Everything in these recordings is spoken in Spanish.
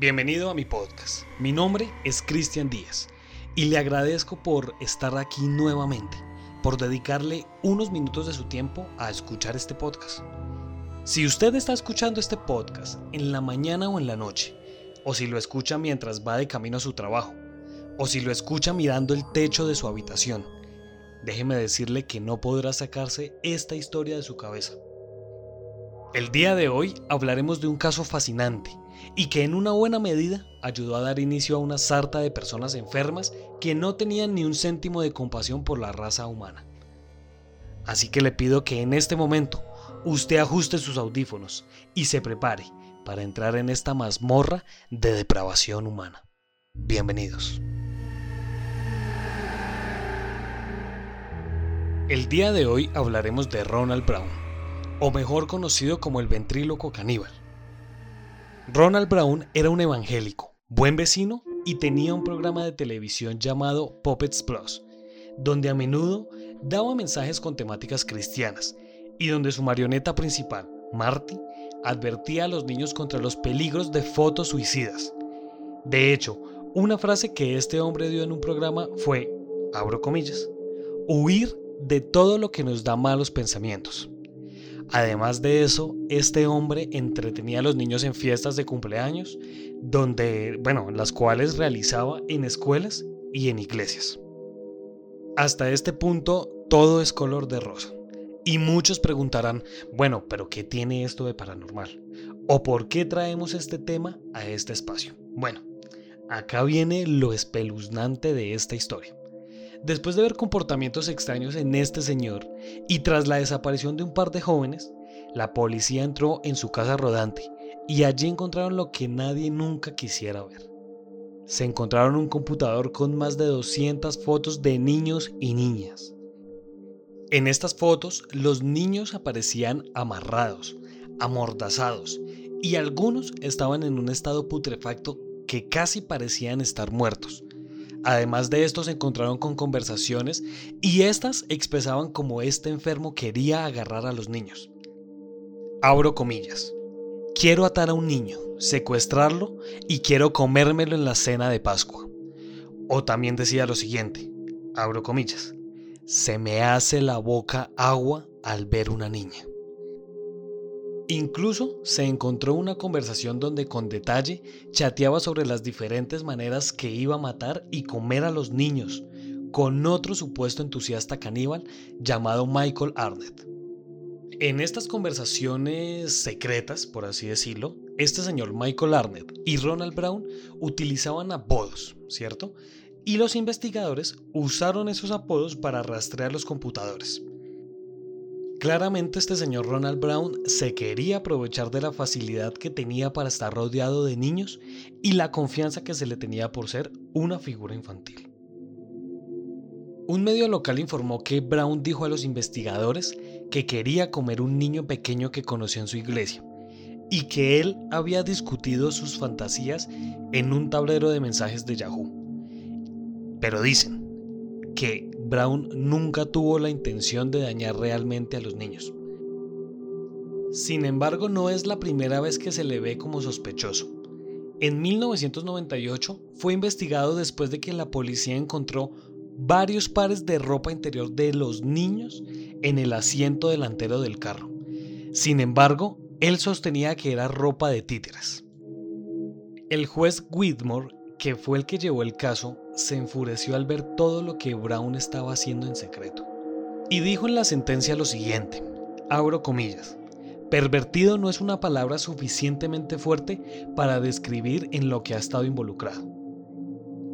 Bienvenido a mi podcast. Mi nombre es Cristian Díaz y le agradezco por estar aquí nuevamente, por dedicarle unos minutos de su tiempo a escuchar este podcast. Si usted está escuchando este podcast en la mañana o en la noche, o si lo escucha mientras va de camino a su trabajo, o si lo escucha mirando el techo de su habitación, déjeme decirle que no podrá sacarse esta historia de su cabeza. El día de hoy hablaremos de un caso fascinante y que en una buena medida ayudó a dar inicio a una sarta de personas enfermas que no tenían ni un céntimo de compasión por la raza humana. Así que le pido que en este momento usted ajuste sus audífonos y se prepare para entrar en esta mazmorra de depravación humana. Bienvenidos. El día de hoy hablaremos de Ronald Brown, o mejor conocido como el ventríloco caníbal. Ronald Brown era un evangélico, buen vecino y tenía un programa de televisión llamado Puppets Plus, donde a menudo daba mensajes con temáticas cristianas y donde su marioneta principal, Marty, advertía a los niños contra los peligros de fotos suicidas. De hecho, una frase que este hombre dio en un programa fue, abro comillas, huir de todo lo que nos da malos pensamientos. Además de eso, este hombre entretenía a los niños en fiestas de cumpleaños, donde, bueno, las cuales realizaba en escuelas y en iglesias. Hasta este punto, todo es color de rosa. Y muchos preguntarán, bueno, pero ¿qué tiene esto de paranormal? ¿O por qué traemos este tema a este espacio? Bueno, acá viene lo espeluznante de esta historia. Después de ver comportamientos extraños en este señor y tras la desaparición de un par de jóvenes, la policía entró en su casa rodante y allí encontraron lo que nadie nunca quisiera ver. Se encontraron un computador con más de 200 fotos de niños y niñas. En estas fotos los niños aparecían amarrados, amordazados y algunos estaban en un estado putrefacto que casi parecían estar muertos. Además de esto se encontraron con conversaciones y estas expresaban como este enfermo quería agarrar a los niños. Abro comillas. Quiero atar a un niño, secuestrarlo y quiero comérmelo en la cena de Pascua. O también decía lo siguiente, abro comillas. Se me hace la boca agua al ver una niña. Incluso se encontró una conversación donde con detalle chateaba sobre las diferentes maneras que iba a matar y comer a los niños, con otro supuesto entusiasta caníbal llamado Michael Arnett. En estas conversaciones secretas, por así decirlo, este señor Michael Arnett y Ronald Brown utilizaban apodos, ¿cierto? y los investigadores usaron esos apodos para rastrear los computadores. Claramente este señor Ronald Brown se quería aprovechar de la facilidad que tenía para estar rodeado de niños y la confianza que se le tenía por ser una figura infantil. Un medio local informó que Brown dijo a los investigadores que quería comer un niño pequeño que conoció en su iglesia y que él había discutido sus fantasías en un tablero de mensajes de Yahoo. Pero dicen que Brown nunca tuvo la intención de dañar realmente a los niños. Sin embargo, no es la primera vez que se le ve como sospechoso. En 1998 fue investigado después de que la policía encontró varios pares de ropa interior de los niños en el asiento delantero del carro. Sin embargo, él sostenía que era ropa de títeres. El juez Whitmore que fue el que llevó el caso, se enfureció al ver todo lo que Brown estaba haciendo en secreto. Y dijo en la sentencia lo siguiente, abro comillas, pervertido no es una palabra suficientemente fuerte para describir en lo que ha estado involucrado.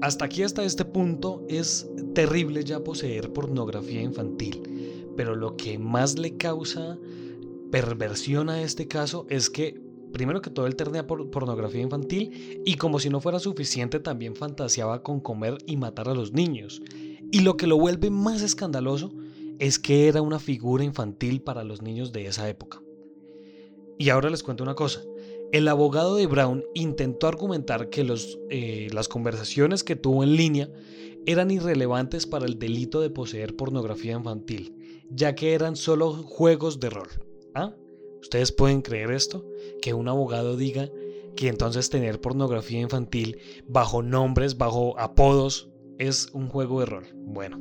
Hasta aquí, hasta este punto, es terrible ya poseer pornografía infantil, pero lo que más le causa perversión a este caso es que primero que todo él tenía por pornografía infantil y como si no fuera suficiente también fantaseaba con comer y matar a los niños. Y lo que lo vuelve más escandaloso es que era una figura infantil para los niños de esa época. Y ahora les cuento una cosa. El abogado de Brown intentó argumentar que los, eh, las conversaciones que tuvo en línea eran irrelevantes para el delito de poseer pornografía infantil, ya que eran solo juegos de rol. ¿Ah? ¿Ustedes pueden creer esto? Que un abogado diga que entonces tener pornografía infantil bajo nombres, bajo apodos, es un juego de rol. Bueno,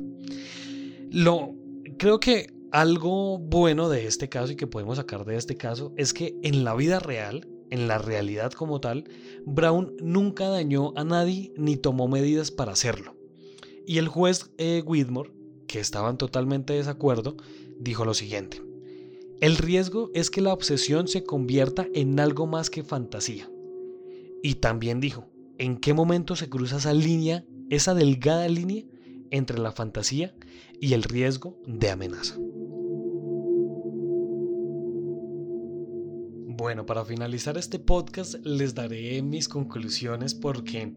lo creo que algo bueno de este caso y que podemos sacar de este caso es que en la vida real, en la realidad como tal, Brown nunca dañó a nadie ni tomó medidas para hacerlo. Y el juez eh, Whitmore, que estaba en totalmente desacuerdo, dijo lo siguiente. El riesgo es que la obsesión se convierta en algo más que fantasía. Y también dijo, ¿en qué momento se cruza esa línea, esa delgada línea entre la fantasía y el riesgo de amenaza? Bueno, para finalizar este podcast les daré mis conclusiones porque,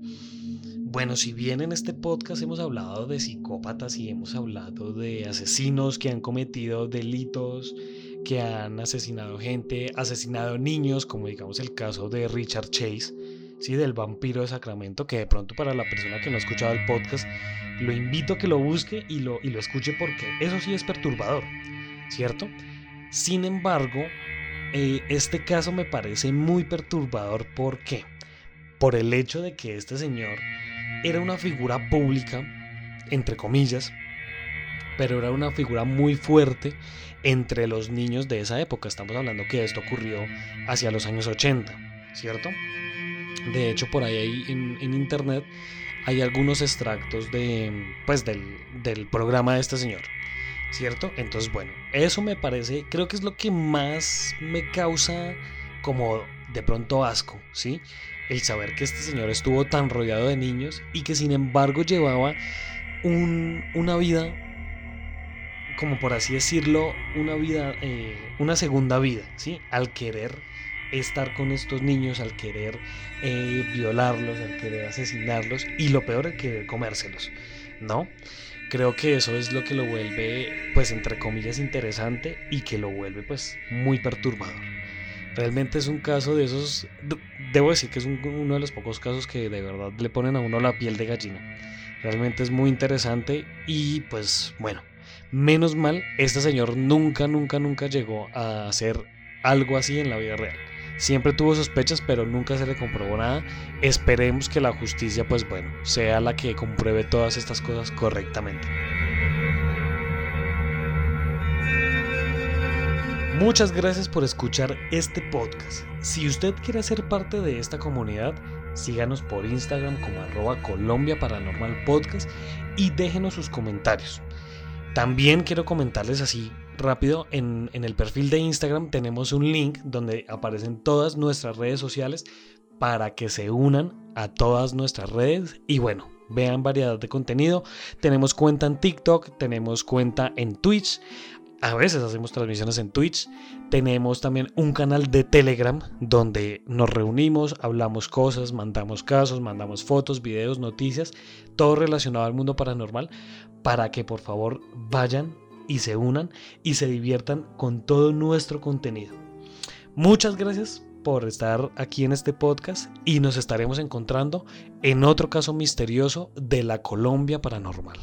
bueno, si bien en este podcast hemos hablado de psicópatas y hemos hablado de asesinos que han cometido delitos, que han asesinado gente, asesinado niños, como digamos el caso de Richard Chase, ¿sí? del vampiro de Sacramento, que de pronto para la persona que no ha escuchado el podcast, lo invito a que lo busque y lo, y lo escuche porque eso sí es perturbador, ¿cierto? Sin embargo, eh, este caso me parece muy perturbador. ¿Por qué? Por el hecho de que este señor era una figura pública, entre comillas, pero era una figura muy fuerte entre los niños de esa época. Estamos hablando que esto ocurrió hacia los años 80, ¿cierto? De hecho, por ahí en, internet hay algunos extractos de, pues, del, del programa de este señor. ¿cierto? Entonces, bueno, eso me parece, creo que es lo que más me causa como de pronto asco, ¿sí? El saber que este señor estuvo tan rodeado de niños y que sin embargo llevaba un, una vida como por así decirlo, una vida, eh, una segunda vida, ¿sí? Al querer estar con estos niños, al querer eh, violarlos, al querer asesinarlos y lo peor es querer comérselos, ¿no? Creo que eso es lo que lo vuelve, pues entre comillas, interesante y que lo vuelve, pues, muy perturbador. Realmente es un caso de esos, debo decir que es uno de los pocos casos que de verdad le ponen a uno la piel de gallina. Realmente es muy interesante y pues bueno, Menos mal, este señor nunca, nunca, nunca llegó a hacer algo así en la vida real. Siempre tuvo sospechas, pero nunca se le comprobó nada. Esperemos que la justicia, pues bueno, sea la que compruebe todas estas cosas correctamente. Muchas gracias por escuchar este podcast. Si usted quiere ser parte de esta comunidad, síganos por Instagram como arroba Colombia Paranormal Podcast y déjenos sus comentarios. También quiero comentarles así rápido, en, el perfil de Instagram tenemos un link donde aparecen todas nuestras redes sociales para que se unan a todas nuestras redes y bueno, vean variedad de contenido. Tenemos cuenta en TikTok, tenemos cuenta en Twitch. A veces hacemos transmisiones en Twitch. Tenemos también un canal de Telegram donde nos reunimos, hablamos cosas, mandamos casos, mandamos fotos, videos, noticias, todo relacionado al mundo paranormal para que por favor vayan y se unan y se diviertan con todo nuestro contenido. Muchas gracias por estar aquí en este podcast y nos estaremos encontrando en otro caso misterioso de la Colombia paranormal.